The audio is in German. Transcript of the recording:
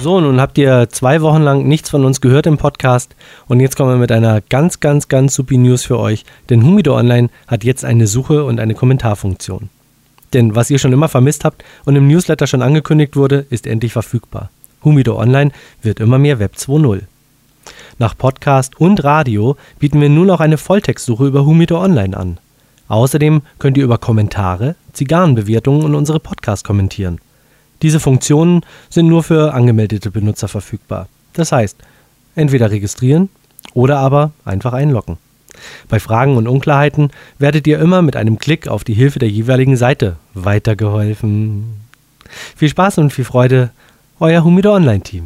So, nun habt ihr zwei Wochen lang nichts von uns gehört im Podcast und jetzt kommen wir mit einer ganz, ganz, ganz supi News für euch, denn Humido Online hat jetzt eine Suche und eine Kommentarfunktion. Denn was ihr schon immer vermisst habt und im Newsletter schon angekündigt wurde, ist endlich verfügbar. Humido Online wird immer mehr Web 2.0. Nach Podcast und Radio bieten wir nun auch eine Volltextsuche über Humido Online an. Außerdem könnt ihr über Kommentare, Zigarrenbewertungen und unsere Podcasts kommentieren. Diese Funktionen sind nur für angemeldete Benutzer verfügbar. Das heißt, entweder registrieren oder aber einfach einloggen. Bei Fragen und Unklarheiten werdet ihr immer mit einem Klick auf die Hilfe der jeweiligen Seite weitergeholfen. Viel Spaß und viel Freude, euer Humido Online Team.